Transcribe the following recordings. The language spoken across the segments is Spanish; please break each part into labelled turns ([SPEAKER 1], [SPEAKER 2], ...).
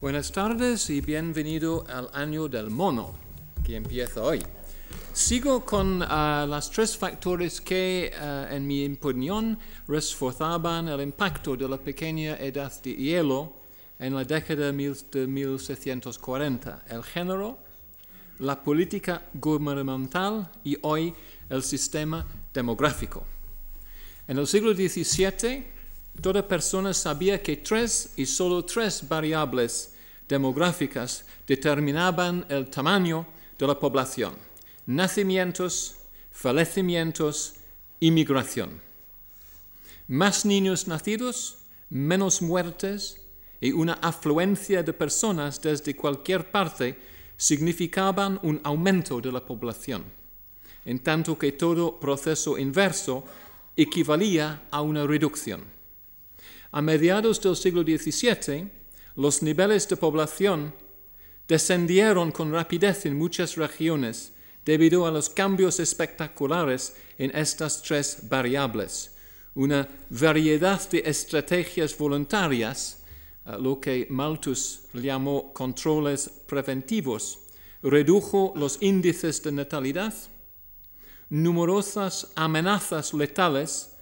[SPEAKER 1] Buenas tardes y bienvenido al año del mono, que empieza hoy. Sigo con uh, los tres factores que, uh, en mi opinión, reforzaban el impacto de la pequeña edad de hielo en la década de 1640. El género, la política gubernamental y hoy el sistema demográfico. En el siglo XVII, toda persona sabía que tres y solo tres variables demográficas determinaban el tamaño de la población. Nacimientos, fallecimientos y migración. Más niños nacidos, menos muertes y una afluencia de personas desde cualquier parte significaban un aumento de la población, en tanto que todo proceso inverso equivalía a una reducción. A mediados del siglo XVII, los niveles de población descendieron con rapidez en muchas regiones debido a los cambios espectaculares en estas tres variables. Una variedad de estrategias voluntarias, eh, lo que Malthus llamó controles preventivos, redujo los índices de natalidad, numerosas amenazas letales,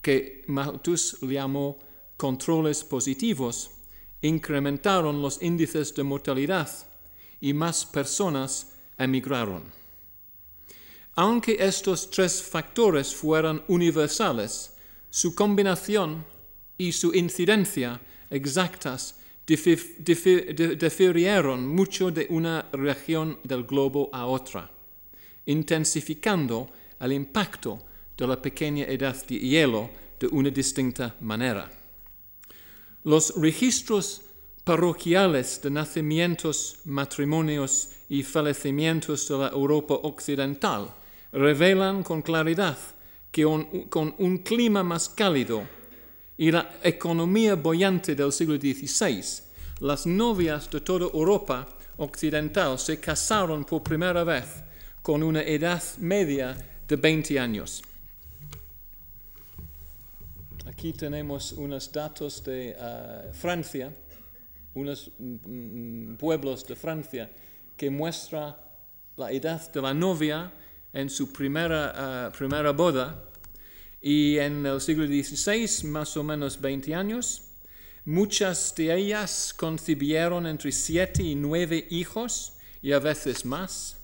[SPEAKER 1] que Malthus llamó controles positivos incrementaron los índices de mortalidad y más personas emigraron. Aunque estos tres factores fueran universales, su combinación y su incidencia exactas difirieron mucho de una región del globo a otra, intensificando el impacto de la pequeña edad de hielo de una distinta manera. Los registros parroquiales de nacimientos, matrimonios y fallecimientos de la Europa occidental revelan con claridad que con un clima más cálido y la economía bollante del siglo XVI, las novias de toda Europa occidental se casaron por primera vez con una edad media de 20 años. Aquí tenemos unos datos de uh, Francia, unos mm, mm, pueblos de Francia, que muestra la edad de la novia en su primera, uh, primera boda y en el siglo XVI, más o menos 20 años. Muchas de ellas concibieron entre siete y nueve hijos y a veces más.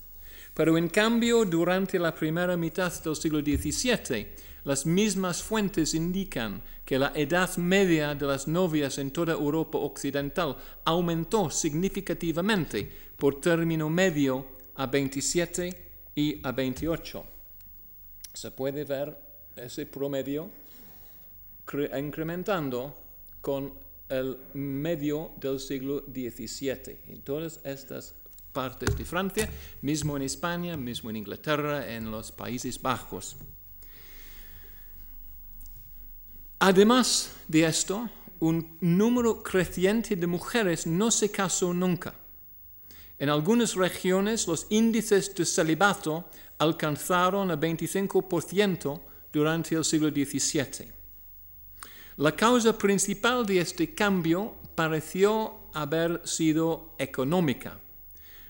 [SPEAKER 1] Pero en cambio, durante la primera mitad del siglo XVII, las mismas fuentes indican que la edad media de las novias en toda Europa occidental aumentó significativamente por término medio a 27 y a 28. Se puede ver ese promedio incrementando con el medio del siglo XVII. En todas estas partes de Francia, mismo en España, mismo en Inglaterra, en los Países Bajos. Además de esto, un número creciente de mujeres no se casó nunca. En algunas regiones los índices de celibato alcanzaron el 25% durante el siglo XVII. La causa principal de este cambio pareció haber sido económica.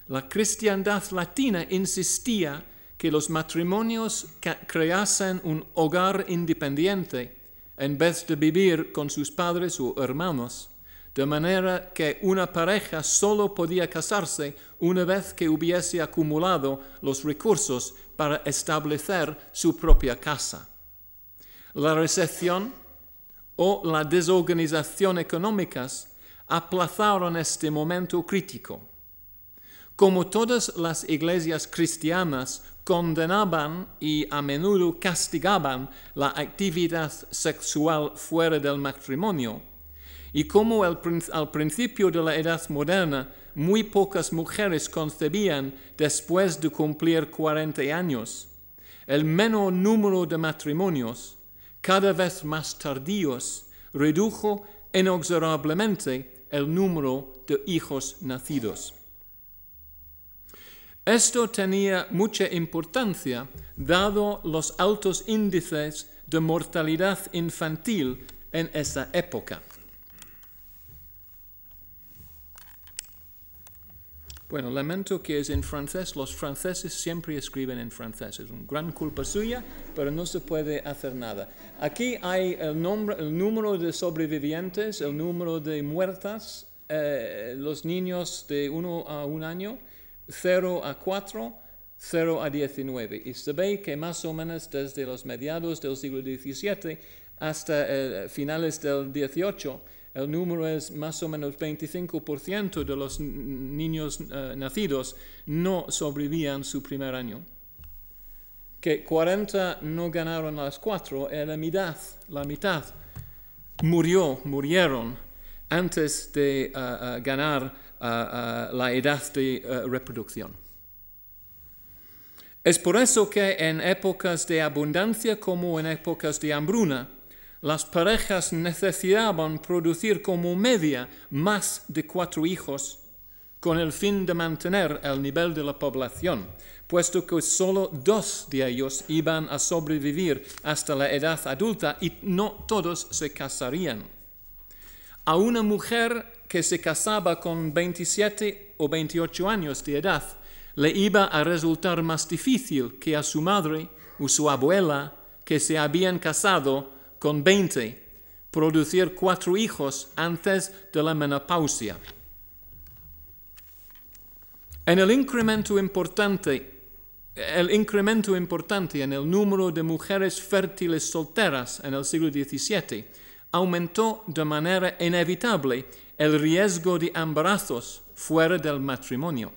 [SPEAKER 1] La cristiandad latina insistía que los matrimonios creasen un hogar independiente en vez de vivir con sus padres o hermanos, de manera que una pareja solo podía casarse una vez que hubiese acumulado los recursos para establecer su propia casa. La recesión o la desorganización económicas aplazaron este momento crítico. Como todas las iglesias cristianas condenaban y a menudo castigaban la actividad sexual fuera del matrimonio, y como al principio de la edad moderna muy pocas mujeres concebían después de cumplir 40 años, el menor número de matrimonios, cada vez más tardíos, redujo inexorablemente el número de hijos nacidos. Esto tenía mucha importancia dado los altos índices de mortalidad infantil en esa época. Bueno, lamento que es en francés. Los franceses siempre escriben en francés. Es una gran culpa suya, pero no se puede hacer nada. Aquí hay el, nombre, el número de sobrevivientes, el número de muertas, eh, los niños de 1 a 1 año, 0 a 4, 0 a 19. Y se ve que más o menos desde los mediados del siglo XVII hasta eh, finales del XVIII, el número es más o menos 25% de los niños eh, nacidos no sobrevivían su primer año. Que 40 no ganaron las 4, la mitad, la mitad murió, murieron antes de eh, eh, ganar la edad de reproducción. Es por eso que en épocas de abundancia como en épocas de hambruna, las parejas necesitaban producir como media más de cuatro hijos con el fin de mantener el nivel de la población, puesto que solo dos de ellos iban a sobrevivir hasta la edad adulta y no todos se casarían. A una mujer que se casaba con 27 o 28 años de edad, le iba a resultar más difícil que a su madre o su abuela que se habían casado con 20, producir cuatro hijos antes de la menopausia. En el incremento importante, el incremento importante en el número de mujeres fértiles solteras en el siglo XVII aumentó de manera inevitable el riesgo de embarazos fuera del matrimonio.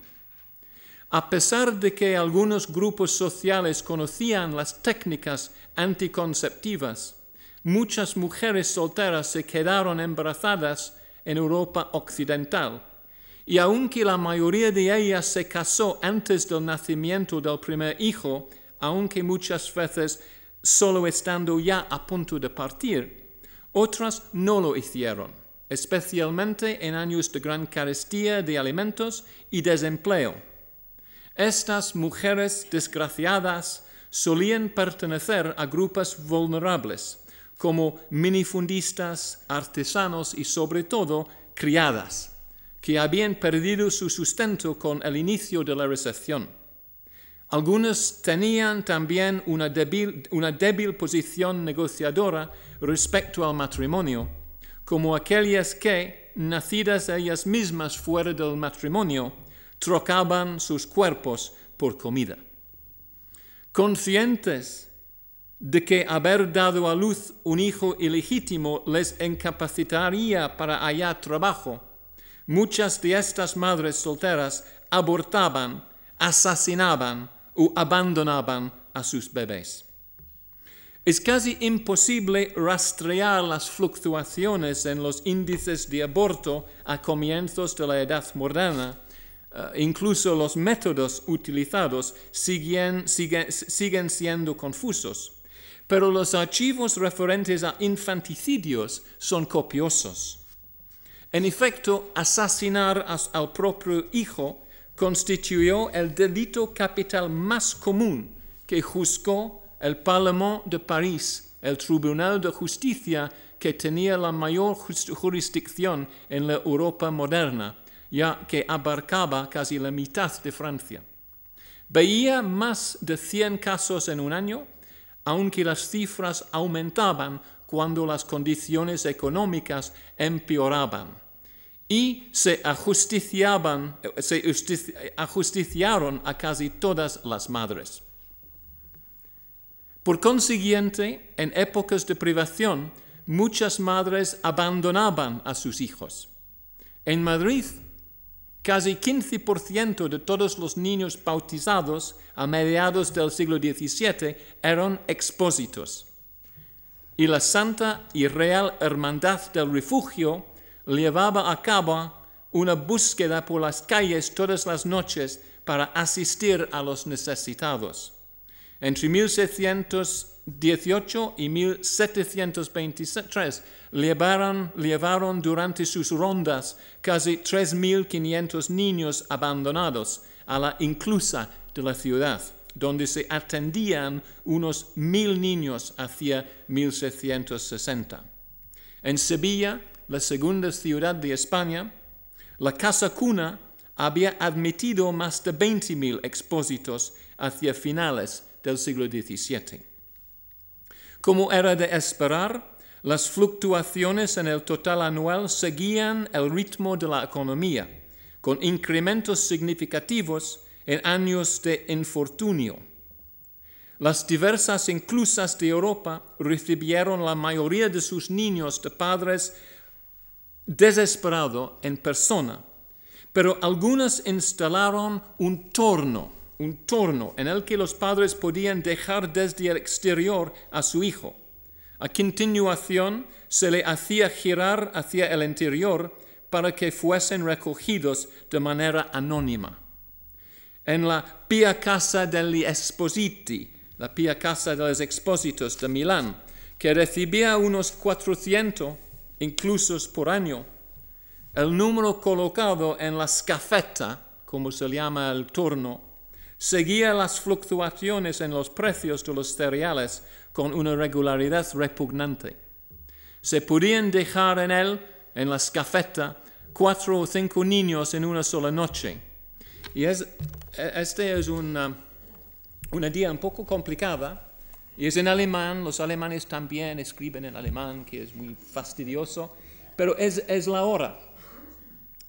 [SPEAKER 1] A pesar de que algunos grupos sociales conocían las técnicas anticonceptivas, muchas mujeres solteras se quedaron embarazadas en Europa Occidental. Y aunque la mayoría de ellas se casó antes del nacimiento del primer hijo, aunque muchas veces solo estando ya a punto de partir, otras no lo hicieron, especialmente en años de gran carestía de alimentos y desempleo. Estas mujeres desgraciadas solían pertenecer a grupos vulnerables, como minifundistas, artesanos y sobre todo criadas, que habían perdido su sustento con el inicio de la recepción. Algunos tenían también una débil, una débil posición negociadora respecto al matrimonio, como aquellas que, nacidas ellas mismas fuera del matrimonio, trocaban sus cuerpos por comida. Conscientes de que haber dado a luz un hijo ilegítimo les incapacitaría para hallar trabajo, muchas de estas madres solteras abortaban, asesinaban o abandonaban a sus bebés. Es casi imposible rastrear las fluctuaciones en los índices de aborto a comienzos de la edad moderna, eh, incluso los métodos utilizados siguen siendo confusos pero los archivos referentes a infanticidios son copiosos. En efecto, asesinar al propio hijo constituyó el delito capital más común que juzgó el Parlement de París, el Tribunal de Justicia que tenía la mayor jurisdicción en la Europa moderna, ya que abarcaba casi la mitad de Francia. Veía más de 100 casos en un año aunque las cifras aumentaban cuando las condiciones económicas empeoraban y se ajusticiaban, se ajusticiaron a casi todas las madres. Por consiguiente, en épocas de privación, muchas madres abandonaban a sus hijos. En Madrid, Casi 15% de todos los niños bautizados a mediados del siglo XVII eran expósitos. Y la Santa y Real Hermandad del Refugio llevaba a cabo una búsqueda por las calles todas las noches para asistir a los necesitados. Entre 1618 y 1723 llevaron, llevaron durante sus rondas casi 3.500 niños abandonados a la inclusa de la ciudad, donde se atendían unos mil niños hacia 1660. En Sevilla, la segunda ciudad de España, la casa cuna había admitido más de 20.000 expósitos hacia finales del siglo XVII. Como era de esperar, las fluctuaciones en el total anual seguían el ritmo de la economía, con incrementos significativos en años de infortunio. Las diversas inclusas de Europa recibieron la mayoría de sus niños de padres desesperados en persona, pero algunas instalaron un torno, un torno en el que los padres podían dejar desde el exterior a su hijo. A continuación se le hacía girar hacia el interior para que fuesen recogidos de manera anónima. En la Pia Casa degli Espositi, la Pia Casa de los Expósitos de Milán, que recibía unos 400 inclusos por año, el número colocado en la scafetta, como se llama el turno, seguía las fluctuaciones en los precios de los cereales con una regularidad repugnante. Se podían dejar en él, en la scafetta, cuatro o cinco niños en una sola noche. Y es, este es una, una día un poco complicada, y es en alemán, los alemanes también escriben en alemán, que es muy fastidioso, pero es, es la hora,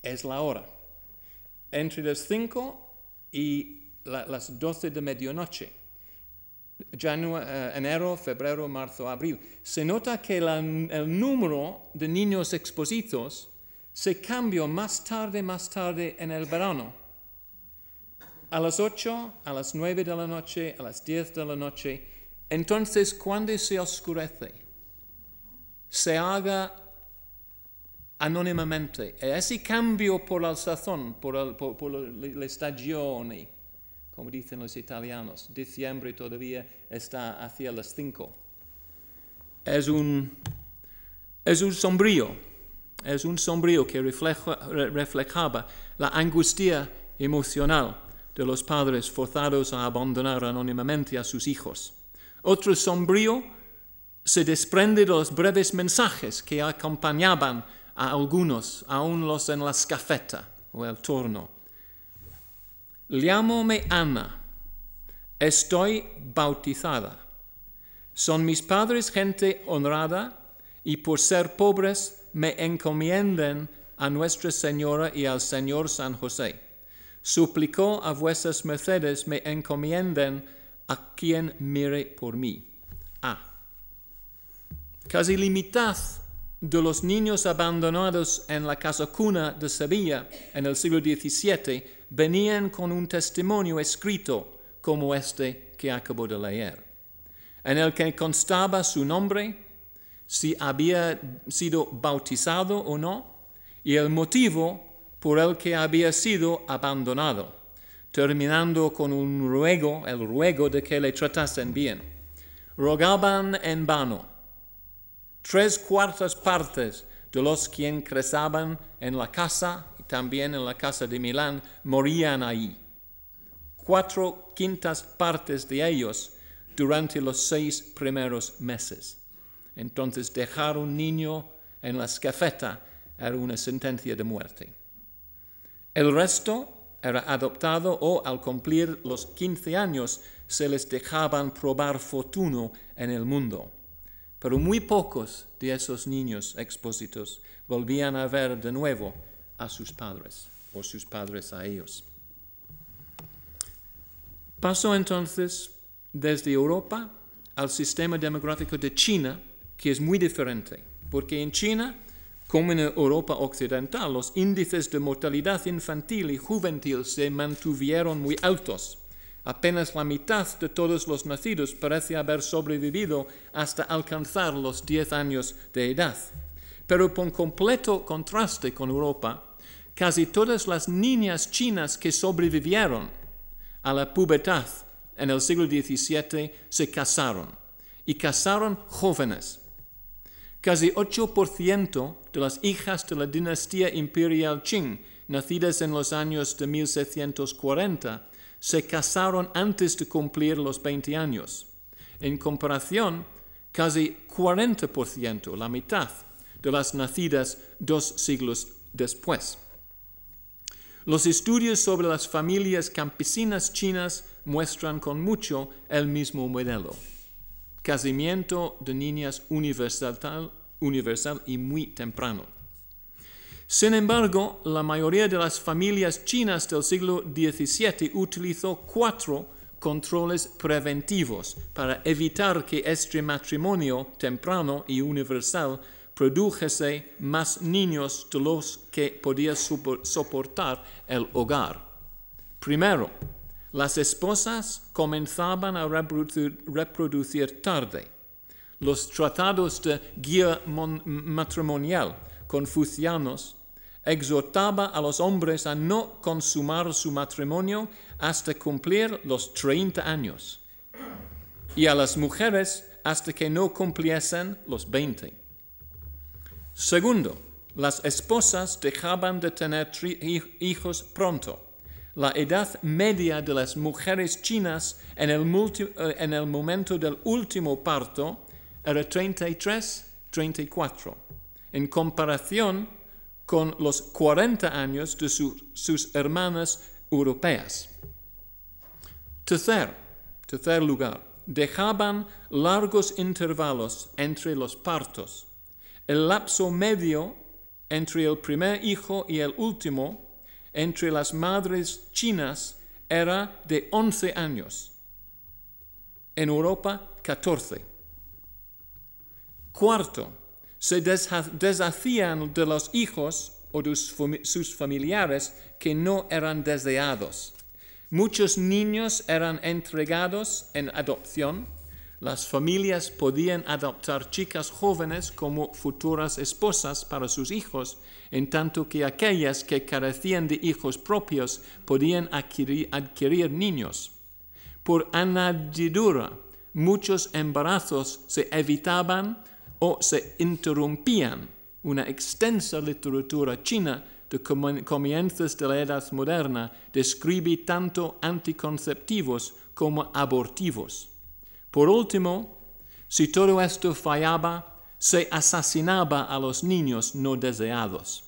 [SPEAKER 1] es la hora. Entre las 5 y las 12 de medianoche. Eh, enero, febrero, marzo, abril. Se nota que el número de niños expositos se cambió más tarde, más tarde en el verano. A las 8, a las 9 de la noche, a las 10 de la noche. Entonces, cuando se oscurece, se haga anónimamente. Ese cambio por el sazón, por, el, por, por la estagione, como dicen los italianos, diciembre todavía está hacia las 5. Es un, es un sombrío, es un sombrío que reflejaba la angustia emocional de los padres forzados a abandonar anónimamente a sus hijos. Otro sombrío se desprende de los breves mensajes que acompañaban a algunos, aún los en la scafeta o el torno. Llámome Ana, estoy bautizada. Son mis padres gente honrada y por ser pobres me encomienden a Nuestra Señora y al Señor San José. Suplicó a vuestras mercedes me encomienden a quien mire por mí. Ah. Casi limitad de los niños abandonados en la casa cuna de Sevilla en el siglo XVII venían con un testimonio escrito como este que acabo de leer, en el que constaba su nombre, si había sido bautizado o no, y el motivo por el que había sido abandonado, terminando con un ruego, el ruego de que le tratasen bien. Rogaban en vano Tres cuartas partes de los que ingresaban en la casa también en la casa de Milán morían ahí. Cuatro quintas partes de ellos durante los seis primeros meses. Entonces dejar un niño en la escafeta era una sentencia de muerte. El resto era adoptado o al cumplir los 15 años se les dejaban probar fortuna en el mundo pero muy pocos de esos niños expósitos volvían a ver de nuevo a sus padres o sus padres a ellos. Pasó entonces desde Europa al sistema demográfico de China, que es muy diferente, porque en China, como en Europa occidental, los índices de mortalidad infantil y juvenil se mantuvieron muy altos Apenas la mitad de todos los nacidos parece haber sobrevivido hasta alcanzar los 10 años de edad. Pero por completo contraste con Europa, casi todas las niñas chinas que sobrevivieron a la pubertad en el siglo XVII se casaron, y casaron jóvenes. Casi 8% de las hijas de la dinastía imperial Qing, nacidas en los años de 1640, se casaron antes de cumplir los 20 años. En comparación, casi 40%, la mitad, de las nacidas dos siglos después. Los estudios sobre las familias campesinas chinas muestran con mucho el mismo modelo. Casamiento de niñas universal, universal y muy temprano. Sin embargo, la mayoría de las familias chinas del siglo XVII utilizó cuatro controles preventivos para evitar que este matrimonio temprano y universal produjese más niños de los que podía soportar el hogar. Primero, las esposas comenzaban a reproducir, tarde. Los tratados de guía matrimonial confucianos exhortaba a los hombres a no consumar su matrimonio hasta cumplir los 30 años y a las mujeres hasta que no cumpliesen los 20. Segundo, las esposas dejaban de tener hijos pronto. La edad media de las mujeres chinas en el, eh, momento del último parto era 33-34, en comparación con los 40 años de sus hermanas europeas. Tercer, tercer lugar, dejaban largos intervalos entre los partos. El lapso medio entre el primer hijo y el último entre las madres chinas era de 11 años. En Europa, 14. Cuarto, se deshacían de los hijos o de sus familiares que no eran deseados. Muchos niños eran entregados en adopción. Las familias podían adoptar chicas jóvenes como futuras esposas para sus hijos, en tanto que aquellas que carecían de hijos propios podían adquirir, niños. Por añadidura, muchos embarazos se evitaban o se interrumpían una extensa literatura china de comienzos de la edad moderna describe tanto anticonceptivos como abortivos. Por último, si todo esto fallaba, se asesinaba a los niños no deseados.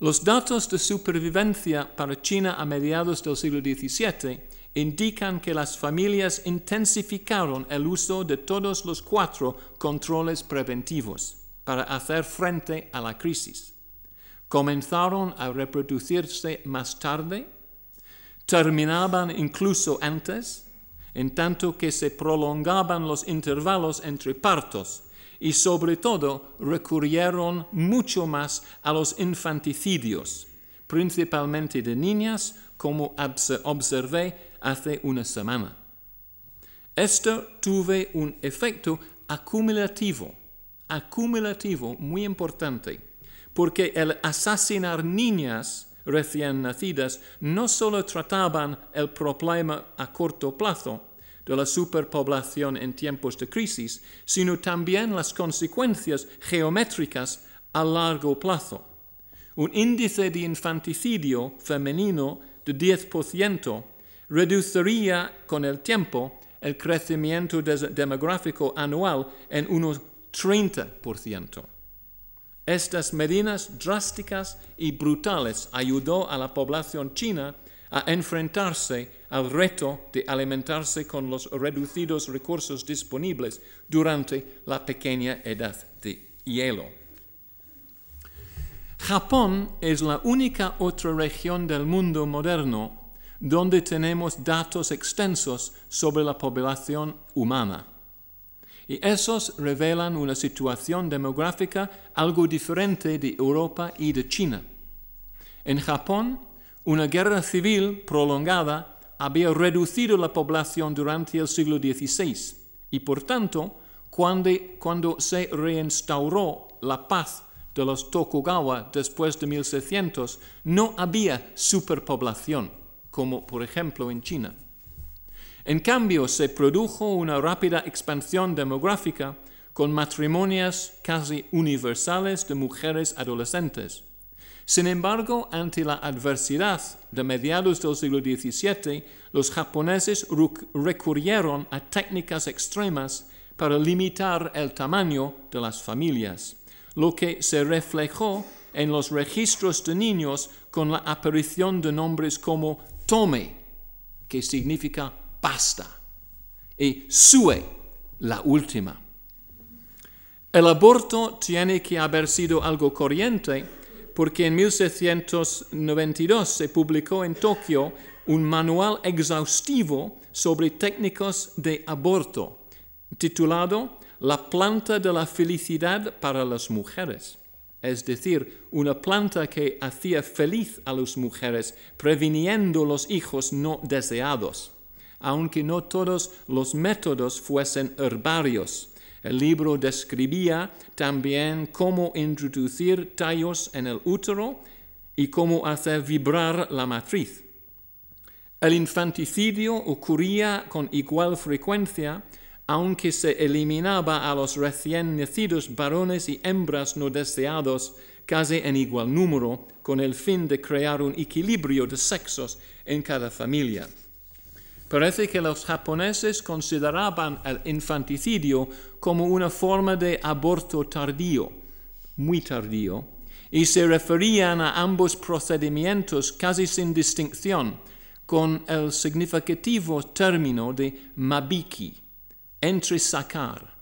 [SPEAKER 1] Los datos de supervivencia para China a mediados del siglo XVII indican que las familias intensificaron el uso de todos los cuatro controles preventivos para hacer frente a la crisis. Comenzaron a reproducirse más tarde, terminaban incluso antes, en tanto que se prolongaban los intervalos entre partos y sobre todo recurrieron mucho más a los infanticidios, principalmente de niñas, como observé hace una semana. Esto tuvo un efecto acumulativo, acumulativo muy importante, porque el asesinar niñas recién nacidas no solo trataban el problema a corto plazo de la superpoblación en tiempos de crisis, sino también las consecuencias geométricas a largo plazo. Un índice de infanticidio femenino de 10% reduciría con el tiempo el crecimiento demográfico anual en unos 30%. Estas medidas drásticas y brutales ayudó a la población china a enfrentarse al reto de alimentarse con los reducidos recursos disponibles durante la pequeña edad de hielo. Japón es la única otra región del mundo moderno donde tenemos datos extensos sobre la población humana. Y esos revelan una situación demográfica algo diferente de Europa y de China. En Japón, una guerra civil prolongada había reducido la población durante el siglo XVI y por tanto, cuando, se reinstauró la paz de los Tokugawa después de 1600, no había superpoblación como por ejemplo en China. En cambio, se produjo una rápida expansión demográfica con matrimonios casi universales de mujeres adolescentes. Sin embargo, ante la adversidad de mediados del siglo XVII, los japoneses recurrieron a técnicas extremas para limitar el tamaño de las familias, lo que se reflejó en los registros de niños con la aparición de nombres como tome, que significa pasta, y sue, la última. El aborto tiene que haber sido algo corriente porque en 1792 se publicó en Tokio un manual exhaustivo sobre técnicas de aborto, titulado La planta de la felicidad para las mujeres, es decir, una planta que hacía feliz a las mujeres, previniendo los hijos no deseados, aunque no todos los métodos fuesen herbarios. El libro describía también cómo introducir tallos en el útero y cómo hacer vibrar la matriz. El infanticidio ocurría con igual frecuencia, aunque se eliminaba a los recién nacidos varones y hembras no deseados casi en igual número, con el fin de crear un equilibrio de sexos en cada familia. Parece que los japoneses consideraban el infanticidio como una forma de aborto tardío, muy tardío, y se referían a ambos procedimientos casi sin distinción, con el significativo término de mabiki, entresacar,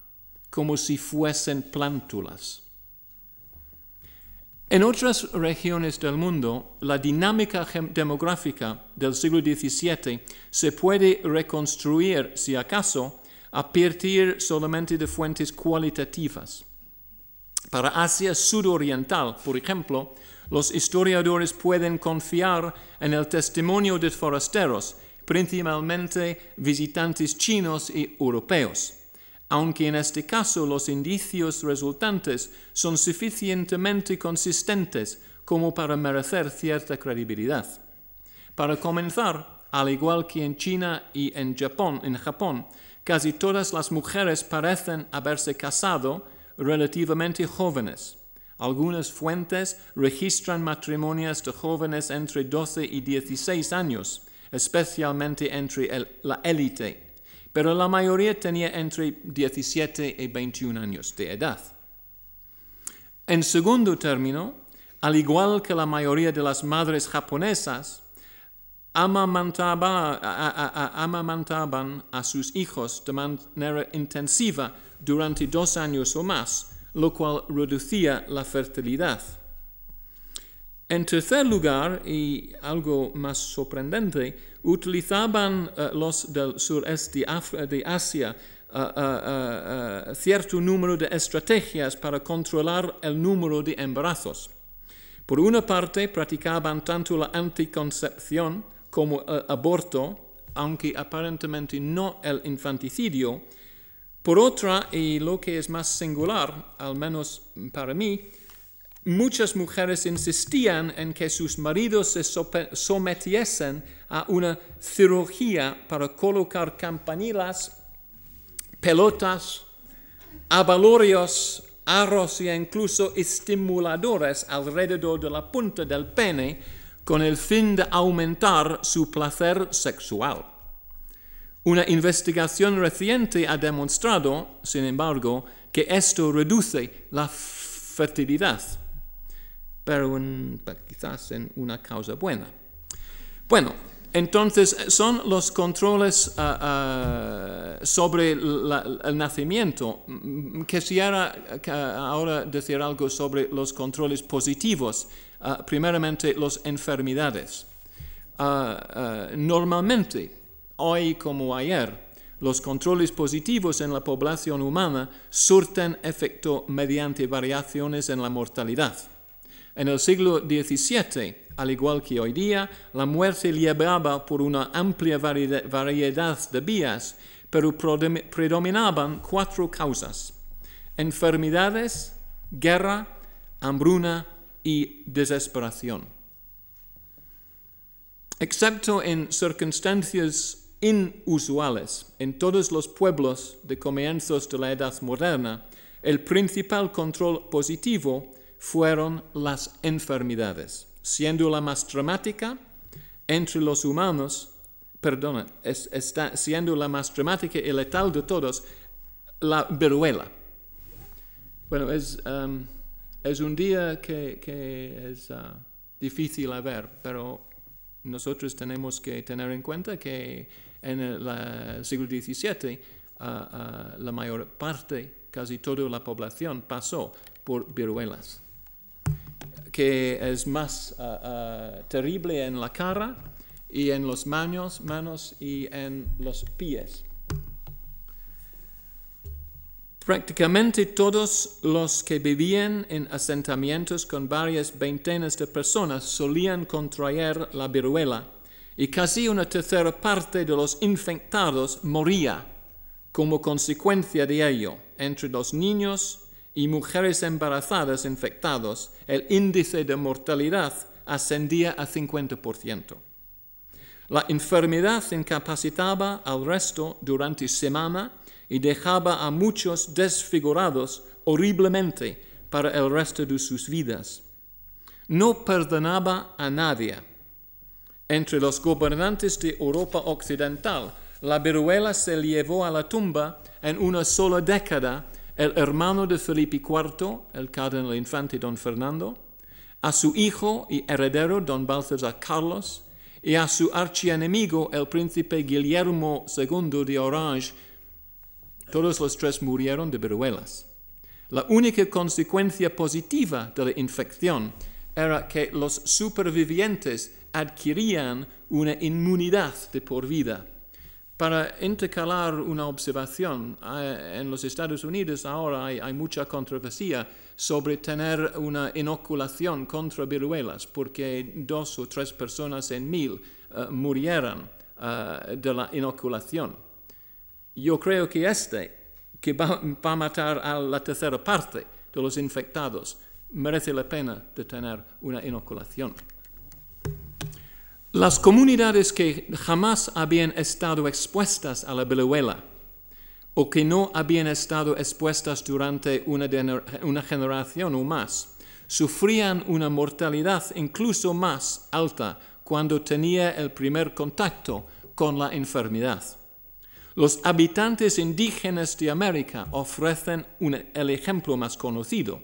[SPEAKER 1] como si fuesen plántulas. En otras regiones del mundo, la dinámica demográfica del siglo XVII se puede reconstruir, si acaso, a partir solamente de fuentes cualitativas. Para Asia sudoriental, por ejemplo, los historiadores pueden confiar en el testimonio de forasteros, principalmente visitantes chinos y europeos, aunque en este caso los indicios resultantes son suficientemente consistentes como para merecer cierta credibilidad. Para comenzar, al igual que en China y en Japón, en Japón, casi todas las mujeres parecen haberse casado relativamente jóvenes. Algunas fuentes registran matrimonios de jóvenes entre 12 y 16 años, especialmente entre la élite, pero la mayoría tenía entre 17 y 21 años de edad. En segundo término, al igual que la mayoría de las madres japonesas, amamantaban a sus hijos de manera intensiva durante dos años o más, lo cual reducía la fertilidad. En tercer lugar, y algo más sorprendente, utilizaban eh, los del sureste de Asia eh, eh, cierto número de estrategias para controlar el número de embarazos. Por una parte, practicaban tanto la anticoncepción como el aborto, aunque aparentemente no el infanticidio, por otra, y lo que es más singular, al menos para mí, muchas mujeres insistían en que sus maridos se sometiesen a una cirugía para colocar campanilas, pelotas, abalorios, arros e incluso estimuladores alrededor de la punta del pene con el fin de aumentar su placer sexual. Una investigación reciente ha demostrado, sin embargo, que esto reduce la fertilidad, pero quizás en una causa buena. Bueno, entonces son los controles ah, ah, sobre el nacimiento. Quisiera ahora decir algo sobre los controles positivos, ah, primeramente las enfermedades. normalmente, hoy como ayer, los controles positivos en la población humana surten efecto mediante variaciones en la mortalidad. En el siglo XVII, al igual que hoy día, la muerte llevaba por una amplia variedad de vías, pero predominaban cuatro causas. Enfermedades, guerra, hambruna y desesperación. Excepto en circunstancias inusuales en todos los pueblos de comienzos de la Edad Moderna, el principal control positivo fueron las enfermedades, siendo la más dramática entre los humanos, perdona, está siendo la más dramática y letal de todos, la viruela. Bueno, es, um, es un día que, es uh, difícil a ver, pero nosotros tenemos que tener en cuenta que en el, el siglo XVII uh, uh, la mayor parte, casi toda la población pasó por viruelas, que es más terrible en la cara y en los manos, manos y en los pies. Prácticamente todos los que vivían en asentamientos con varias veintenas de personas solían contraer la viruela y casi una tercera parte de los infectados moría como consecuencia de ello. Entre los niños y mujeres embarazadas infectados, el índice de mortalidad ascendía a 50%. La enfermedad incapacitaba al resto durante semana y dejaba a muchos desfigurados horriblemente para el resto de sus vidas. No perdonaba a nadie. Entre los gobernantes de Europa Occidental, la viruela se llevó a la tumba en una sola década el hermano de Felipe IV, el cardenal infante don Fernando, a su hijo y heredero don Balthasar Carlos, y a su archienemigo el príncipe Guillermo II de Orange todos los tres murieron de viruelas. La única consecuencia positiva de la infección era que los supervivientes adquirían una inmunidad de por vida. Para intercalar una observación, eh, en los Estados Unidos ahora hay, mucha controversia sobre tener una inoculación contra viruelas, porque dos o tres personas en mil uh, murieran uh, de la inoculación. Yo creo que este, que va, a matar a la tercera parte de los infectados, merece la pena de tener una inoculación. Las comunidades que jamás habían estado expuestas a la viruela o que no habían estado expuestas durante una, generación o más, sufrían una mortalidad incluso más alta cuando tenía el primer contacto con la enfermedad. Los habitantes indígenas de América ofrecen el ejemplo más conocido.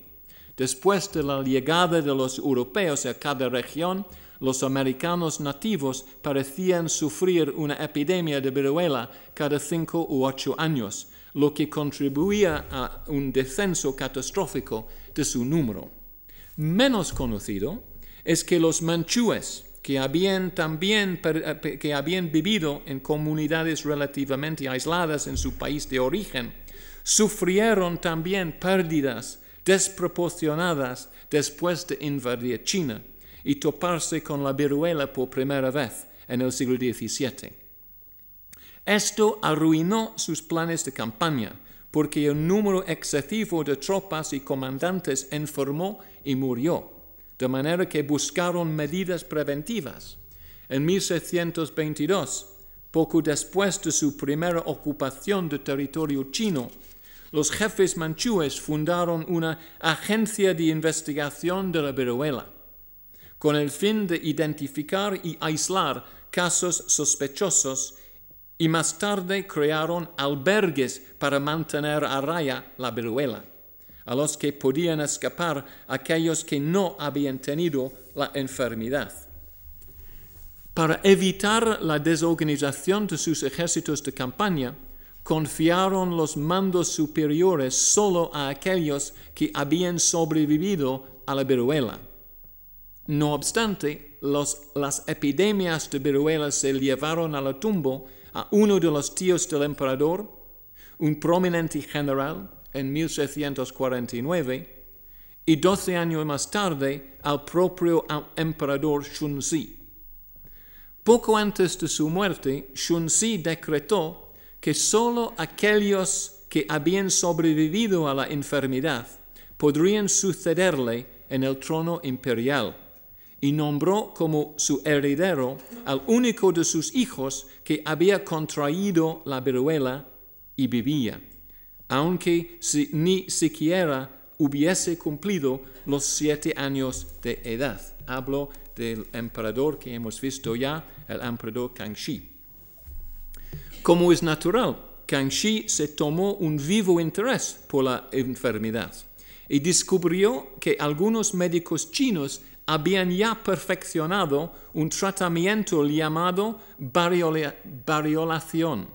[SPEAKER 1] Después de la llegada de los europeos a cada región, los americanos nativos parecían sufrir una epidemia de viruela cada cinco u ocho años, lo que contribuía a un descenso catastrófico de su número. Menos conocido es que los manchúes, que habían también eh, que habían vivido en comunidades relativamente aisladas en su país de origen, sufrieron también pérdidas desproporcionadas después de invadir China y toparse con la viruela por primera vez en el siglo XVII. Esto arruinó sus planes de campaña, porque el número excesivo de tropas y comandantes enfermó y murió de manera que buscaron medidas preventivas. En 1622, poco después de su primera ocupación de territorio chino, los jefes manchúes fundaron una agencia de investigación de la viruela, con el fin de identificar y aislar casos sospechosos y más tarde crearon albergues para mantener a raya la viruela a los que podían escapar aquellos que no habían tenido la enfermedad. Para evitar la desorganización de sus ejércitos de campaña, confiaron los mandos superiores solo a aquellos que habían sobrevivido a la viruela. No obstante, las epidemias de viruela se llevaron a la tumba a uno de los tíos del emperador, un prominente general, en 1649 y doce años más tarde al propio emperador Shunzi. Poco antes de su muerte, Shunzi decretó que sólo aquellos que habían sobrevivido a la enfermedad podrían sucederle en el trono imperial y nombró como su heredero al único de sus hijos que había contraído la viruela y vivía aunque ni siquiera hubiese cumplido los siete años de edad. Hablo del emperador que hemos visto ya, el emperador Kangxi. Como es natural, Kangxi se tomó un vivo interés por la enfermedad y descubrió que algunos médicos chinos habían ya perfeccionado un tratamiento llamado variolación,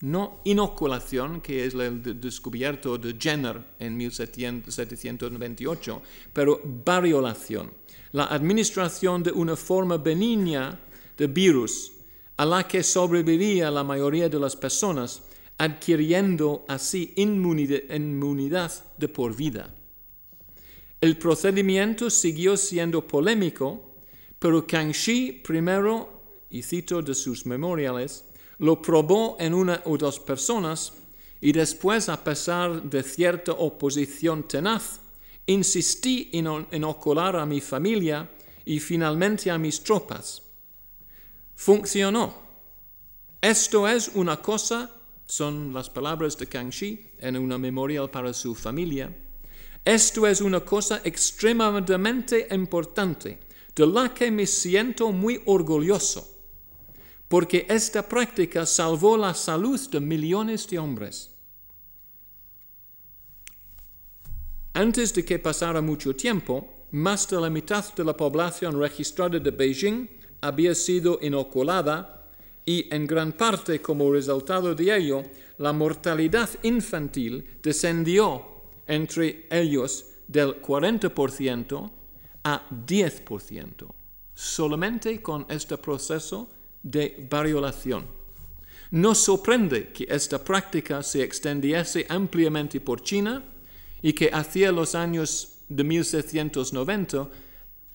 [SPEAKER 1] no inoculación, que es el descubierto de Jenner en 1798, pero variolación, la administración de una forma benigna de virus a la que sobreviviría la mayoría de las personas, adquiriendo así inmunidad de por vida. El procedimiento siguió siendo polémico, pero Kangxi primero, y cito de sus memoriales, lo probó en una o dos personas y después, a pesar de cierta oposición tenaz, insistí en inocular a mi familia y finalmente a mis tropas. Funcionó. Esto es una cosa, son las palabras de Kangxi en una memorial para su familia, esto es una cosa extremadamente importante, de la que me siento muy orgulloso, porque esta práctica salvó la salud de millones de hombres. Antes de que pasara mucho tiempo, más de la mitad de la población registrada de Beijing había sido inoculada y en gran parte como resultado de ello, la mortalidad infantil descendió entre ellos del 40% a 10%, solamente con este proceso de variolación. No sorprende que esta práctica se extendiese ampliamente por China y que hacia los años de 1790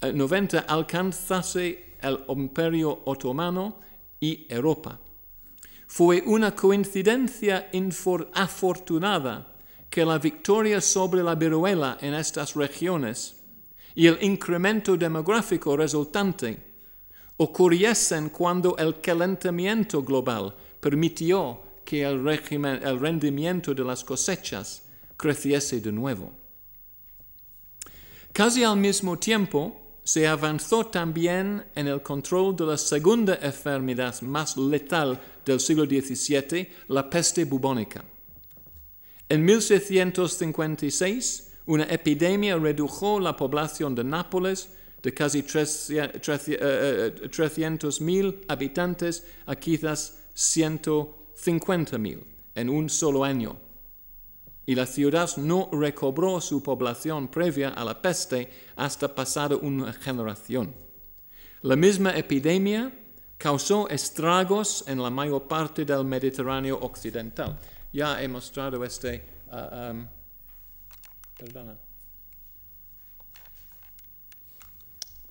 [SPEAKER 1] 90 eh, alcanzase el imperio otomano y Europa. Fue una coincidencia afortunada que la victoria sobre la viruela en estas regiones y el incremento demográfico resultante ocurriesen cuando el calentamiento global permitió que el, el rendimiento de las cosechas creciese de nuevo. Casi al mismo tiempo, se avanzó también en el control de la segunda enfermedad más letal del siglo XVII, la peste bubónica. En 1656, una epidemia redujo la población de Nápoles de casi 300.000 habitantes a quizás 150.000 en un solo año. Y la ciudad no recobró su población previa a la peste hasta pasada una generación. La misma epidemia causó estragos en la mayor parte del Mediterráneo occidental ya he mostrado este, uh, um, perdona.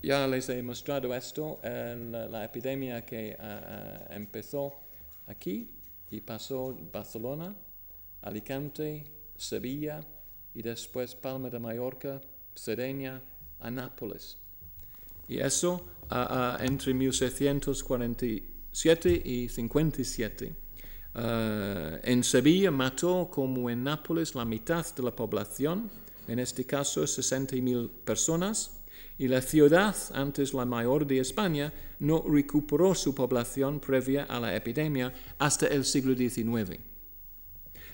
[SPEAKER 1] Ya les he mostrado esto, la, epidemia que uh, uh, empezó aquí y pasó Barcelona, Alicante, Sevilla y después Palma de Mallorca, Cerdeña, a Nápoles. Y eso entre 1647 y 57. Eh, en Sevilla mató como en Nápoles la mitad de la población, en este caso 60.000 personas, y la ciudad, antes la mayor de España, no recuperó su población previa a la epidemia hasta el siglo XIX.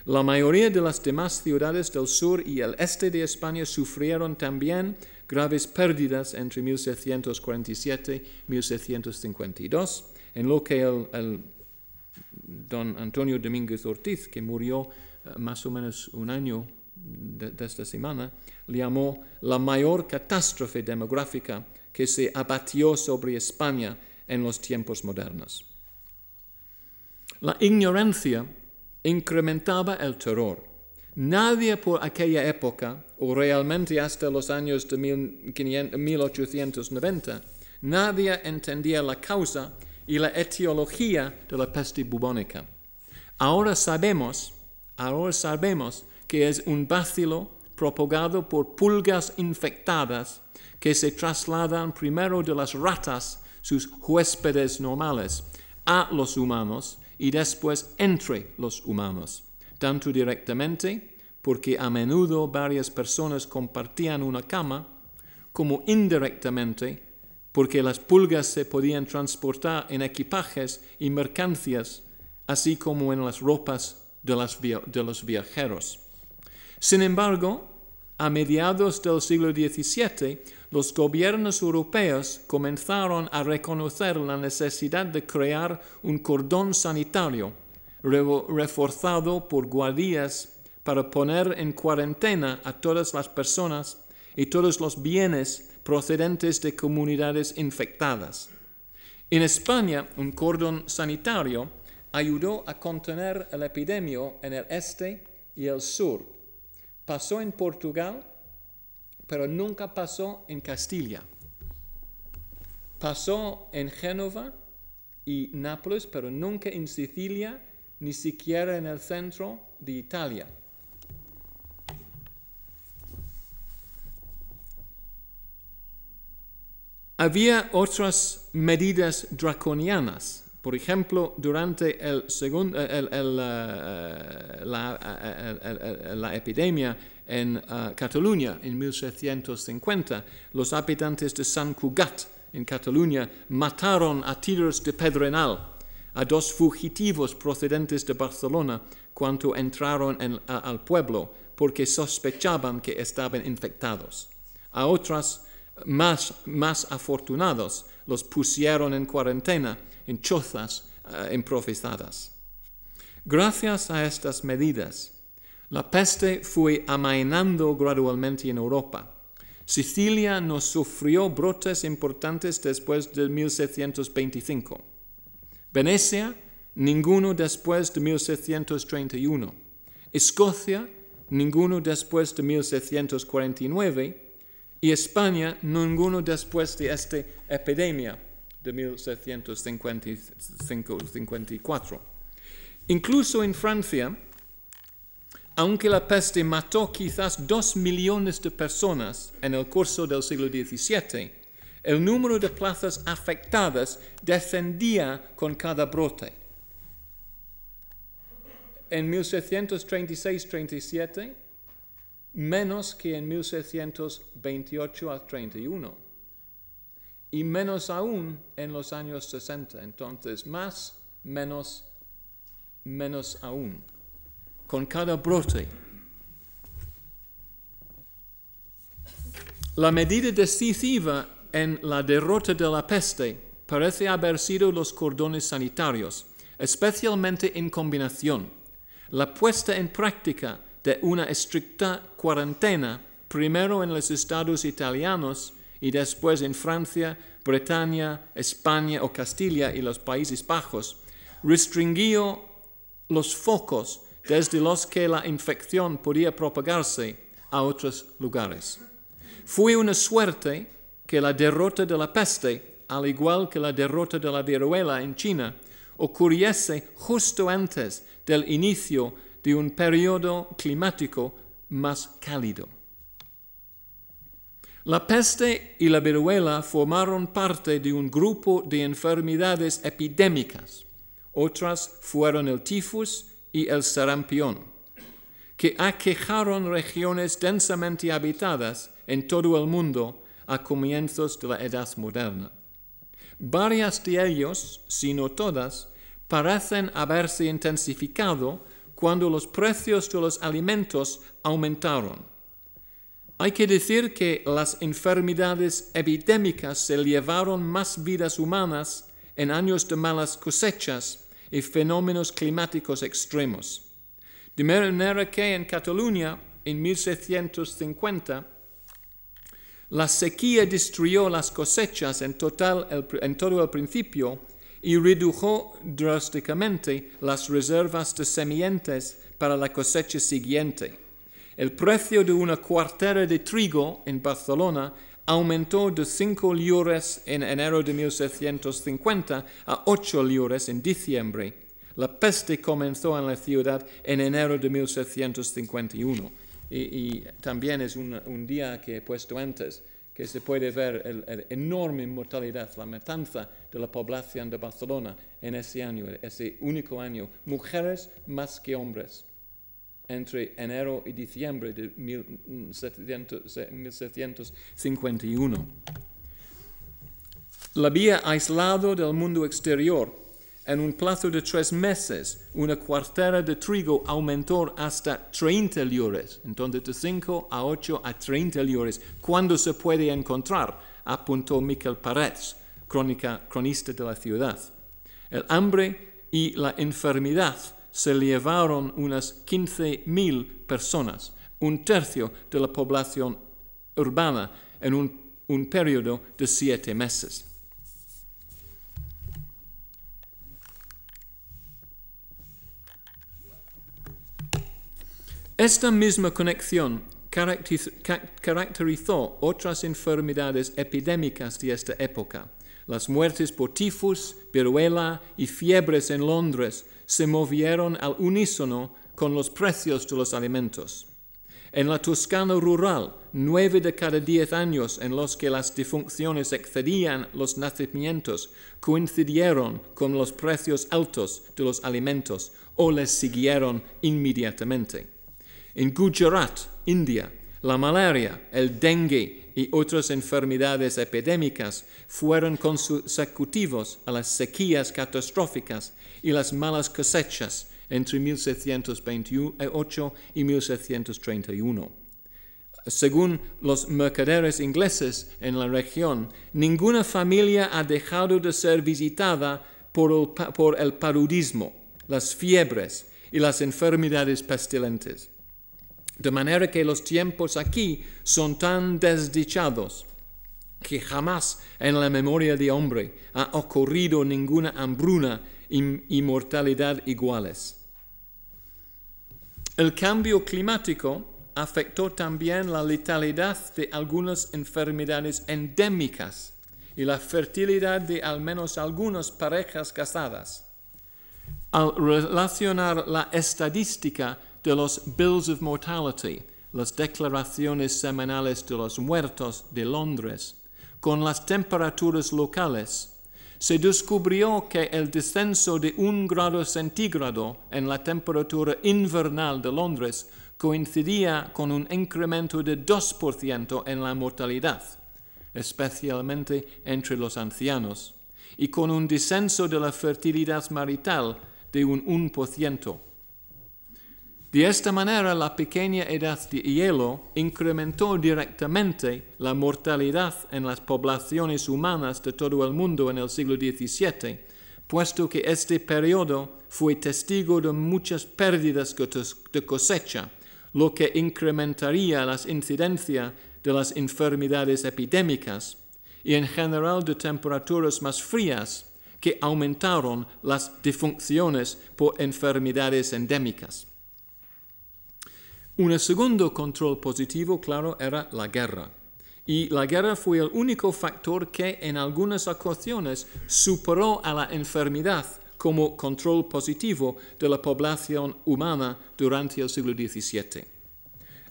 [SPEAKER 1] La mayoría de las demás ciudades del sur y el este de España sufrieron también graves pérdidas entre 1747 y 1752, en lo que el don Antonio Domínguez Ortiz, que murió eh, más o menos un año de, esta semana, llamó la mayor catástrofe demográfica que se abatió sobre España en los tiempos modernos. La ignorancia incrementaba el terror. Nadie por aquella época, o realmente hasta los años de 1890, nadie entendía la causa y la etiología de la peste bubónica. Ahora sabemos, ahora sabemos que es un bacilo propagado por pulgas infectadas que se trasladan primero de las ratas, sus huéspedes normales, a los humanos y después entre los humanos, tanto directamente, porque a menudo varias personas compartían una cama, como indirectamente, porque las pulgas se podían transportar en equipajes y mercancías, así como en las ropas de, los viajeros. Sin embargo, a mediados del siglo XVII, los gobiernos europeos comenzaron a reconocer la necesidad de crear un cordón sanitario reforzado por guardias para poner en cuarentena a todas las personas y todos los bienes procedentes de comunidades infectadas. En España, un cordón sanitario ayudó a contener la epidemia en el este y el sur. Pasó en Portugal, pero nunca pasó en Castilla. Pasó en Génova y Nápoles, pero nunca en Sicilia, ni siquiera en el centro de Italia. Había otras medidas draconianas por ejemplo, durante el segundo, la, epidemia en Cataluña en 1750, los habitantes de San Cugat en Cataluña mataron a tiros de pedrenal a dos fugitivos procedentes de Barcelona cuando entraron al pueblo porque sospechaban que estaban infectados. A otras más, más afortunados los pusieron en cuarentena en chozas uh, improvisadas. Gracias a estas medidas, la peste fue amainando gradualmente en Europa. Sicilia no sufrió brotes importantes después de 1725. Venecia, ninguno después de 1731. Escocia, ninguno después de 1749. Y España, ninguno después de esta epidemia de 1754. Incluso en Francia, aunque la peste mató quizás dos millones de personas en el curso del siglo XVII, el número de plazas afectadas descendía con cada brote. En 1736-37, menos que en 1728 al 31 y menos aún en los años 60. Entonces, más, menos, menos aún. Con cada brote. La medida decisiva en la derrota de la peste parece haber sido los cordones sanitarios, especialmente en combinación. La puesta en práctica de una estricta cuarentena, primero en los estados italianos y después en Francia, Bretaña, España o Castilla y los Países Bajos, restringió los focos desde los que la infección podía propagarse a otros lugares. Fue una suerte que la derrota de la peste, al igual que la derrota de la viruela en China, ocurriese justo antes del inicio de un periodo climático más cálido. La peste y la viruela formaron parte de un grupo de enfermedades epidémicas. Otras fueron el tifus y el sarampión, que aquejaron regiones densamente habitadas en todo el mundo a comienzos de la Edad Moderna. Varias de ellos, si no todas, parecen haberse intensificado cuando los precios de los alimentos aumentaron hay que decir que las enfermedades epidémicas se llevaron más vidas humanas en años de malas cosechas y fenómenos climáticos extremos. De manera que en Cataluña, en 1750, la sequía destruyó las cosechas en, total en todo el principio y redujo drásticamente las reservas de semientes para la cosecha siguiente. El precio de una cuartera de trigo en Barcelona aumentó de 5 liures en enero de 1750 a 8 liures en diciembre. La peste comenzó en la ciudad en enero de 1751. Y, también es un, día que he puesto antes, que se puede ver la enorme mortalidad, la matanza de la población de Barcelona en ese año, ese único año, mujeres más que hombres entre enero y diciembre de 1751. La había aislado del mundo exterior, en un plazo de tres meses, una cuartera de trigo aumentó hasta 30 liures, entonces de 5 a 8 a 30 liures. ¿Cuándo se puede encontrar? Apuntó Miquel Parets, crónica, cronista de la ciudad. El hambre y la enfermedad se llevaron unas 15.000 personas, un tercio de la población urbana, en un, un periodo de siete meses. Esta misma conexión caracterizó otras enfermedades epidémicas de esta época. Las muertes por tifus, viruela y fiebres en Londres se movieron al unísono con los precios de los alimentos. En la Toscana rural, nueve de cada diez años en los que las defunciones excedían los nacimientos coincidieron con los precios altos de los alimentos o les siguieron inmediatamente. En Gujarat, India, la malaria, el dengue y otras enfermedades epidémicas fueron consecutivos a las sequías catastróficas y las malas cosechas entre 1728 y 1731. Según los mercaderes ingleses en la región, ninguna familia ha dejado de ser visitada por el, por el paludismo, las fiebres y las enfermedades pestilentes. De manera que los tiempos aquí son tan desdichados que jamás en la memoria de hombre ha ocurrido ninguna hambruna y mortalidad iguales. El cambio climático afectó también la letalidad de algunas enfermedades endémicas y la fertilidad de al menos algunas parejas casadas. Al relacionar la estadística de los Bills of Mortality, las declaraciones semanales de los muertos de Londres, con las temperaturas locales, se descubrió que el descenso de un grado centígrado en la temperatura invernal de Londres coincidía con un incremento de 2% en la mortalidad, especialmente entre los ancianos, y con un descenso de la fertilidad marital de un 1%. De esta manera, la pequeña edad de hielo incrementó directamente la mortalidad en las poblaciones humanas de todo el mundo en el siglo XVII, puesto que este periodo fue testigo de muchas pérdidas de cosecha, lo que incrementaría las incidencias de las enfermedades epidémicas y en general de temperaturas más frías que aumentaron las defunciones por enfermedades endémicas. Un segundo control positivo, claro, era la guerra. Y la guerra fue el único factor que en algunas ocasiones superó a la enfermedad como control positivo de la población humana durante el siglo XVII.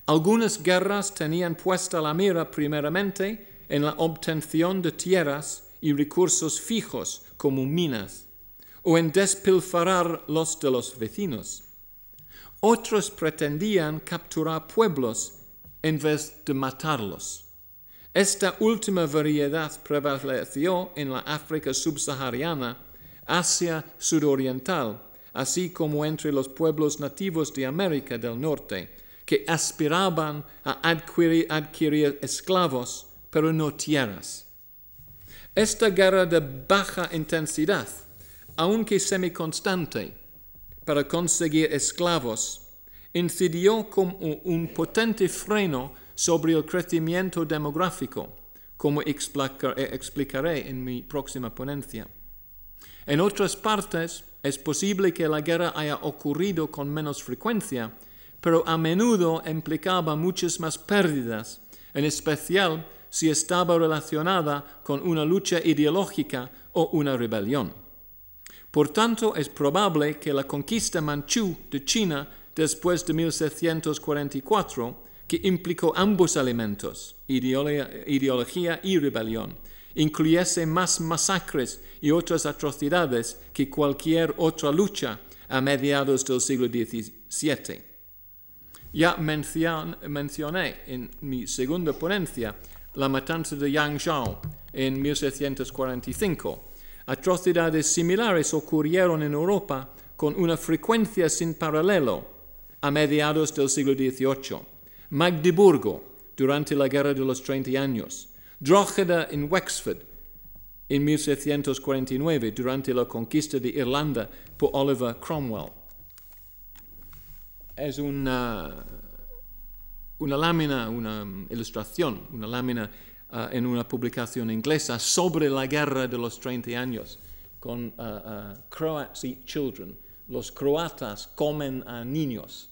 [SPEAKER 1] Algunas guerras tenían puesta la mira primeramente en la obtención de tierras y recursos fijos como minas, o en despilfarrar los de los vecinos. Otros pretendían capturar pueblos en vez de matarlos. Esta última variedad prevaleció en la África subsahariana, Asia sudoriental, así como entre los pueblos nativos de América del Norte, que aspiraban a adquirir, adquirir esclavos, pero no tierras. Esta guerra de baja intensidad, aunque semiconstante, para conseguir esclavos, incidió como un potente freno sobre el crecimiento demográfico, como explicaré en mi próxima ponencia. En otras partes, es posible que la guerra haya ocurrido con menos frecuencia, pero a menudo implicaba muchas más pérdidas, en especial si estaba relacionada con una lucha ideológica o una rebelión. Por tanto, es probable que la conquista manchú de China después de 1744, que implicó ambos elementos, ideología y rebelión, incluyese más masacres y otras atrocidades que cualquier otra lucha a mediados del siglo XVII. Ya mencioné en mi segunda ponencia la matanza de Yangzhou en 1745 atrocidades similares ocurrieron en Europa con una frecuencia sin paralelo a mediados del siglo XVIII. Magdeburgo, durante la Guerra de los Treinta Años. Drogheda en Wexford, en 1749, durante la conquista de Irlanda por Oliver Cromwell. Es una, una lámina, una ilustración, una lámina uh, en una publicación inglesa sobre la guerra de los 30 años con uh, Croats eat children. Los croatas comen a niños.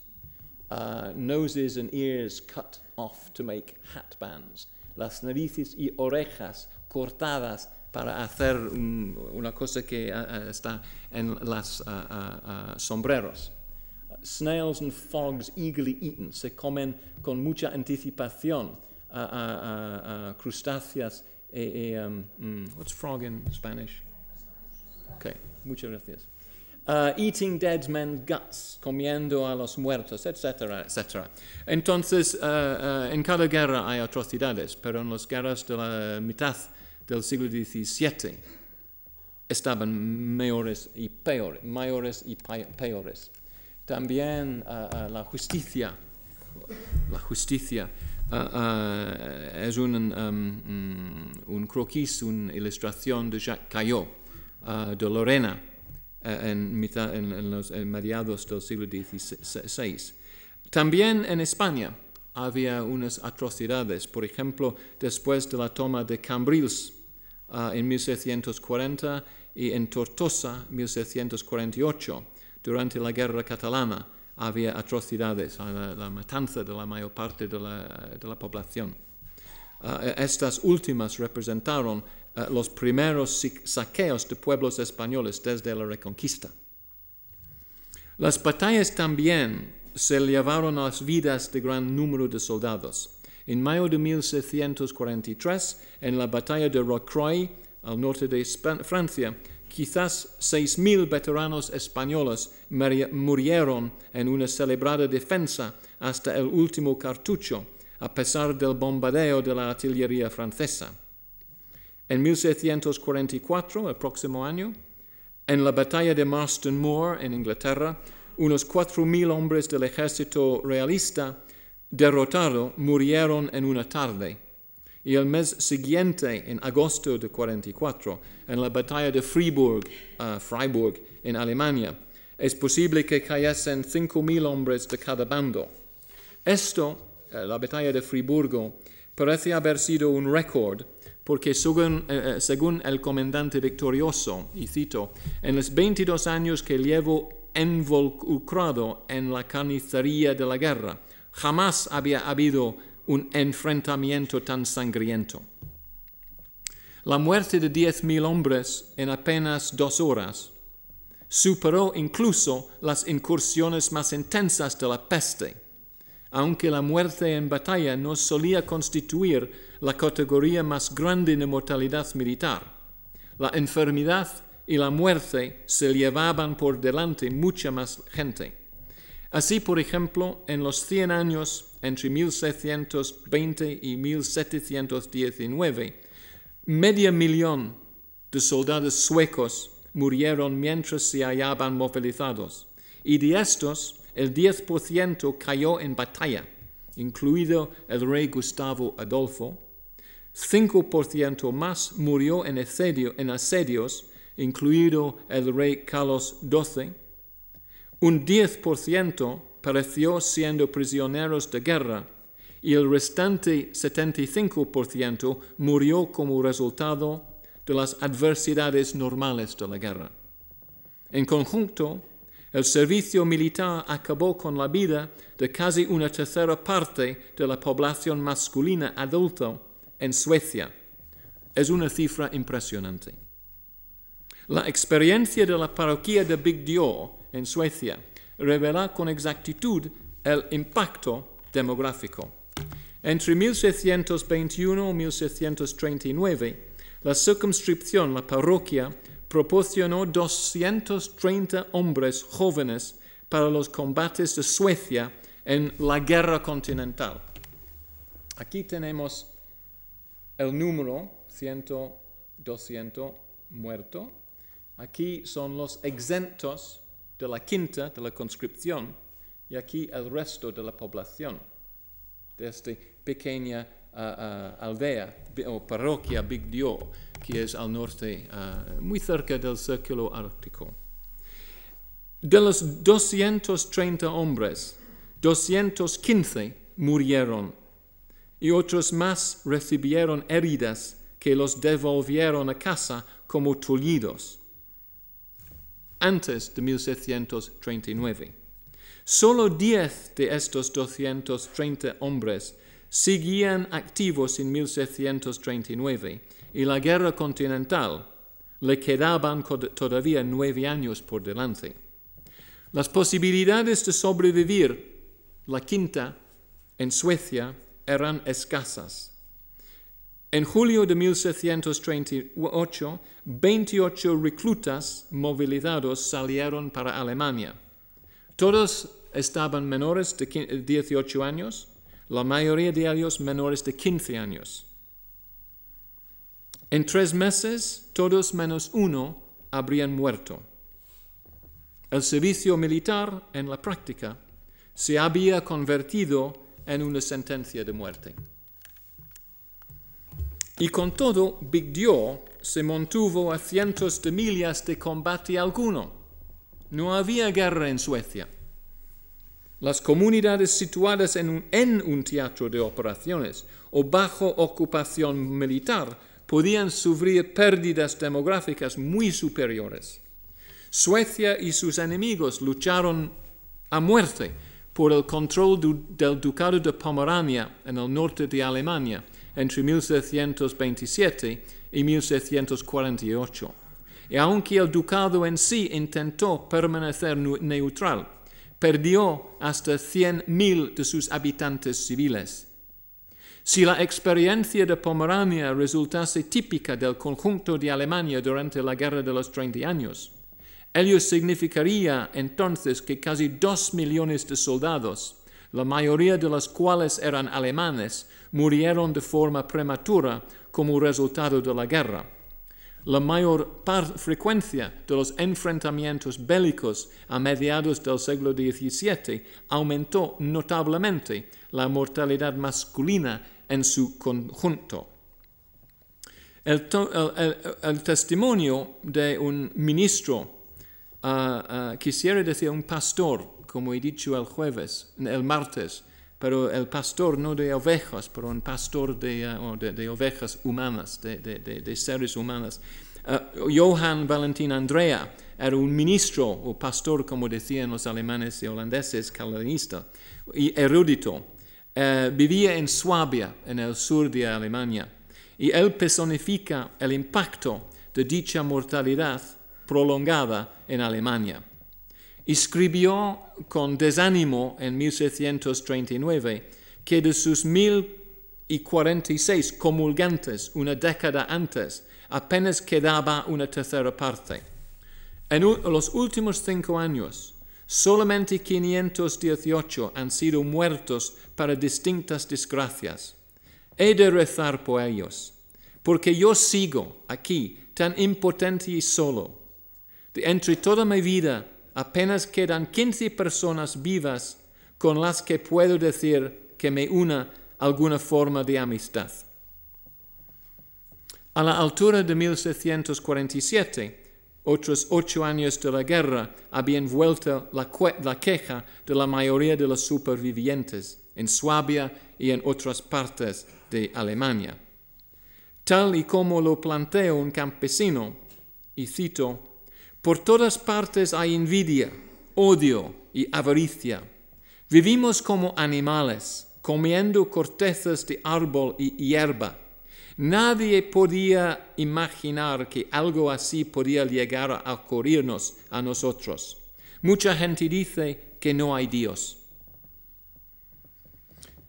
[SPEAKER 1] noses and ears cut off to make hat bands. Las narices y orejas cortadas para hacer un, una cosa que está en uh, sombreros. Snails and frogs eagerly eaten, se comen con mucha anticipación crustáceas y, um, mm, what's frog in Spanish? Okay, muchas gracias. Uh, eating dead men's guts, comiendo a los muertos, etcétera, etcétera. Entonces, uh, uh, en cada guerra hay atrocidades, pero en las guerras de la mitad del siglo XVII estaban mayores y peores, mayores y peores. También uh, uh, la justicia, la justicia uh, es un, um, mm, un croquis, una ilustración de Jacques Caillot, de Lorena, en, mitad, en, en, los en mediados del siglo XVI. También en España había unas atrocidades, por ejemplo, después de la toma de Cambrils uh, en 1740 y en Tortosa 1748, durante la guerra catalana, había atrocidades, la, la matanza de la mayor parte de la, población. Uh, estas últimas representaron uh, los primeros saqueos de pueblos españoles desde la Reconquista. Las batallas también se llevaron a las vidas de gran número de soldados. En mayo de 1743, en la batalla de Rocroi, al norte de Francia, quizás 6.000 veteranos españoles murieron en una celebrada defensa hasta el último cartucho, a pesar del bombardeo de la artillería francesa. En 1744, el próximo año, en la batalla de Marston Moor en Inglaterra, unos 4.000 hombres del ejército realista derrotado murieron en una tarde. Y el mes siguiente, en agosto de 44, en la batalla de Fribourg, uh, Freiburg, en Alemania, es posible que cayesen 5.000 hombres de cada bando. Esto, uh, la batalla de Friburgo, parece haber sido un récord porque según, uh, según, el comandante victorioso, y cito, en los 22 años que llevo involucrado en la carnicería de la guerra, Jamás había habido un enfrentamiento tan sangriento. La muerte de diez mil hombres en apenas dos horas superó incluso las incursiones más intensas de la peste, aunque la muerte en batalla no solía constituir la categoría más grande de mortalidad militar. La enfermedad y la muerte se llevaban por delante mucha más gente. Así, por ejemplo, en los 100 años entre 1720 y 1719, medio millón de soldados suecos murieron mientras se hallaban movilizados, y de estos el 10% cayó en batalla, incluido el rey Gustavo Adolfo, 5% más murió en, en asedios, incluido el rey Carlos XII, un 10% pereció siendo prisioneros de guerra y el restante 75% murió como resultado de las adversidades normales de la guerra. En conjunto, el servicio militar acabó con la vida de casi una tercera parte de la población masculina adulta en Suecia. Es una cifra impresionante. La experiencia de la parroquia de Big Dio en Suecia revela con exactitud el impacto demográfico. Entre 1721 y 1739, la circunscripción, la parroquia, proporcionó 230 hombres jóvenes para los combates de Suecia en la guerra continental. Aquí tenemos el número 100, 200 muerto Aquí son los exentos de la quinta, de la conscripción, y aquí el resto de la población de esta pequeña uh, uh, aldea o parroquia Big Dio, que es al norte, uh, muy cerca del círculo ártico. De los 230 hombres, 215 murieron y otros más recibieron heridas que los devolvieron a casa como tullidos antes de 1739. Solo 10 de estos 230 hombres seguían activos en 1739 y la guerra continental le quedaban todavía nueve años por delante. Las posibilidades de sobrevivir la quinta en Suecia eran escasas. En julio de 1738, 28 reclutas movilizados salieron para Alemania. Todos estaban menores de 18 años, la mayoría de ellos menores de 15 años. En tres meses, todos menos uno habrían muerto. El servicio militar, en la práctica, se había convertido en una sentencia de muerte. Y con todo, Big Dio se mantuvo a cientos de millas de combate alguno. No había guerra en Suecia. Las comunidades situadas en un, en un teatro de operaciones o bajo ocupación militar podían sufrir pérdidas demográficas muy superiores. Suecia y sus enemigos lucharon a muerte por el control del Ducado de Pomerania en el norte de Alemania entre 1727 y 1748. Y aunque el ducado en sí intentó permanecer neutral, perdió hasta 100.000 de sus habitantes civiles. Si la experiencia de Pomerania resultase típica del conjunto de Alemania durante la Guerra de los 30 años, ello significaría entonces que casi dos millones de soldados, la mayoría de los cuales eran alemanes, murieron de forma prematura como resultado de la guerra. La mayor frecuencia de los enfrentamientos bélicos a mediados del siglo XVII aumentó notablemente la mortalidad masculina en su conjunto. El, testimonio de un ministro, uh, quisiera decir un pastor, como he dicho el jueves, el martes, pero el pastor no de ovejas, pero un pastor de, uh, ovejas humanas, de, seres humanos. Uh, Johann Valentin Andrea era un ministro o pastor, como decían los alemanes y holandeses, calvinista y erudito. Uh, vivía en Suabia, en el sur de Alemania, y él personifica el impacto de dicha mortalidad prolongada en Alemania. Escribió con desánimo en 1739 que de sus 1046 comulgantes una década antes apenas quedaba una tercera parte. En los últimos cinco años, solamente 518 han sido muertos para distintas desgracias. He de rezar por ellos, porque yo sigo aquí tan impotente y solo. De entre toda mi vida apenas quedan 15 personas vivas con las que puedo decir que me una alguna forma de amistad. A la altura de 1747, otros ocho años de la guerra habían vuelto la, queja de la mayoría de los supervivientes en Suabia y en otras partes de Alemania. Tal y como lo planteó un campesino, y cito, por todas partes hay envidia, odio y avaricia. Vivimos como animales, comiendo cortezas de árbol y hierba. Nadie podía imaginar que algo así podía llegar a ocurrirnos a nosotros. Mucha gente dice que no hay Dios.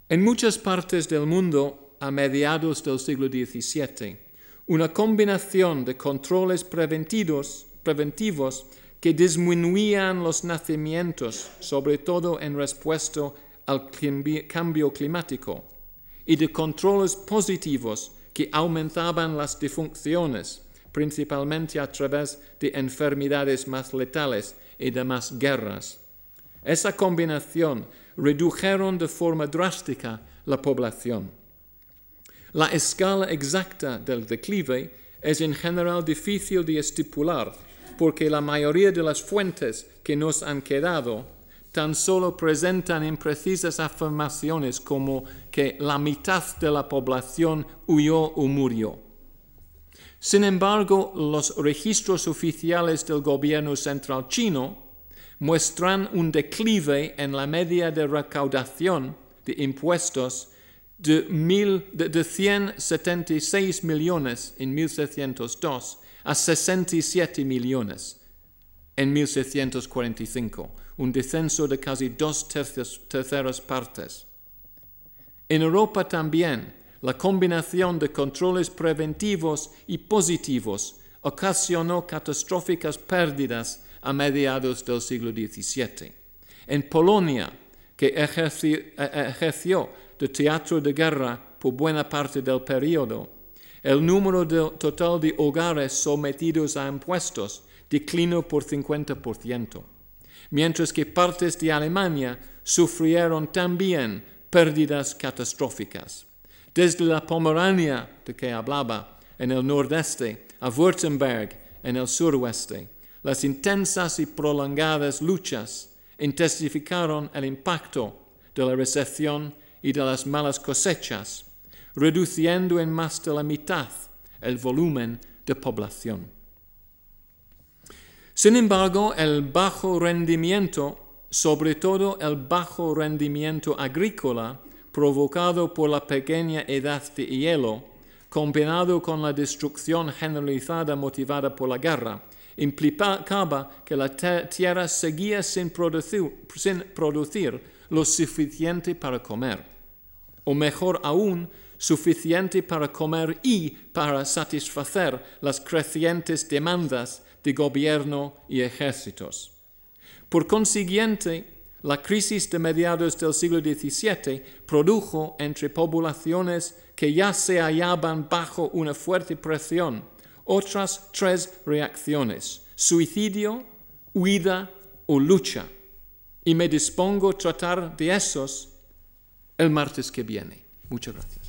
[SPEAKER 1] En muchas partes del mundo, a mediados del siglo XVII, una combinación de controles preventivos preventivos que disminuían los nacimientos, sobre todo en respuesta al cambio climático, y de controles positivos que aumentaban las defunciones, principalmente a través de enfermedades más letales y de más guerras. Esa combinación redujeron de forma drástica la población. La escala exacta del declive es en general difícil de estipular porque la mayoría de las fuentes que nos han quedado tan solo presentan imprecisas afirmaciones como que la mitad de la población huyó o murió. Sin embargo, los registros oficiales del gobierno central chino muestran un declive en la media de recaudación de impuestos de, de 176 millones en 1702 a 67 millones en 1745, un descenso de casi dos terceras partes. En Europa también, la combinación de controles preventivos y positivos ocasionó catastróficas pérdidas a mediados del siglo XVII. En Polonia, que ejerció de teatro de guerra por buena parte del periodo, el número total de hogares sometidos a impuestos declinó por 50%, mientras que partes de Alemania sufrieron también pérdidas catastróficas. Desde la Pomerania, de que hablaba, en el nordeste, a Württemberg, en el suroeste, las intensas y prolongadas luchas intensificaron el impacto de la recesión y de las malas cosechas, reduciendo en más de la mitad el volumen de población. Sin embargo, el bajo rendimiento, sobre todo el bajo rendimiento agrícola, provocado por la pequeña edad de hielo, combinado con la destrucción generalizada motivada por la guerra, implicaba que la tierra seguía sin producir, lo suficiente para comer, o mejor aún, suficiente para comer y para satisfacer las crecientes demandas de gobierno y ejércitos. Por consiguiente, la crisis de mediados del siglo XVII produjo entre poblaciones que ya se hallaban bajo una fuerte presión otras tres reacciones, suicidio, huida o lucha. Y me dispongo a tratar de esos el martes que viene. Muchas gracias.